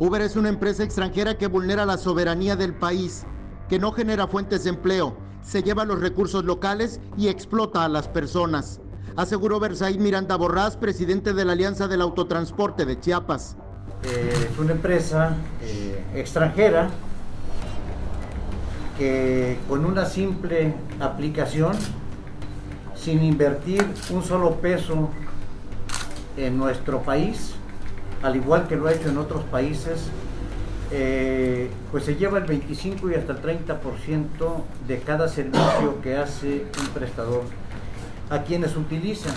Uber es una empresa extranjera que vulnera la soberanía del país, que no genera fuentes de empleo, se lleva los recursos locales y explota a las personas, aseguró Versailles Miranda Borrás, presidente de la Alianza del Autotransporte de Chiapas. Eh, es una empresa eh, extranjera que con una simple aplicación, sin invertir un solo peso en nuestro país, al igual que lo ha hecho en otros países, eh, pues se lleva el 25 y hasta el 30% de cada servicio que hace un prestador a quienes utilizan.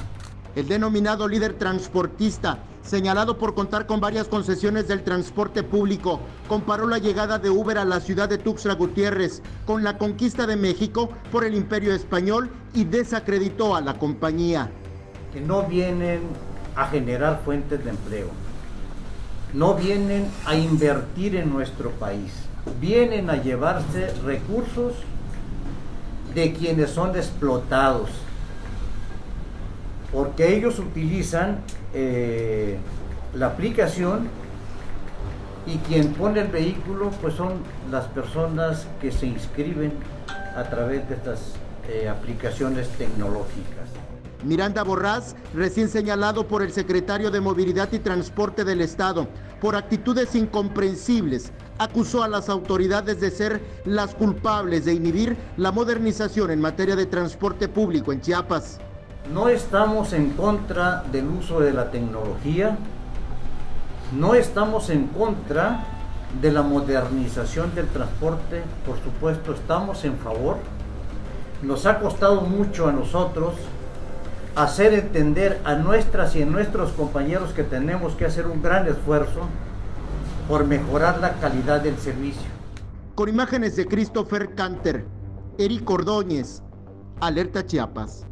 El denominado líder transportista, señalado por contar con varias concesiones del transporte público, comparó la llegada de Uber a la ciudad de Tuxtla Gutiérrez con la conquista de México por el imperio español y desacreditó a la compañía. Que no vienen a generar fuentes de empleo, no vienen a invertir en nuestro país, vienen a llevarse recursos de quienes son explotados, porque ellos utilizan eh, la aplicación y quien pone el vehículo pues son las personas que se inscriben a través de estas eh, aplicaciones tecnológicas. Miranda Borrás, recién señalado por el secretario de Movilidad y Transporte del Estado por actitudes incomprensibles, acusó a las autoridades de ser las culpables de inhibir la modernización en materia de transporte público en Chiapas. No estamos en contra del uso de la tecnología, no estamos en contra de la modernización del transporte, por supuesto estamos en favor. Nos ha costado mucho a nosotros hacer entender a nuestras y a nuestros compañeros que tenemos que hacer un gran esfuerzo por mejorar la calidad del servicio. Con imágenes de Christopher Canter, Eric Ordóñez, Alerta Chiapas.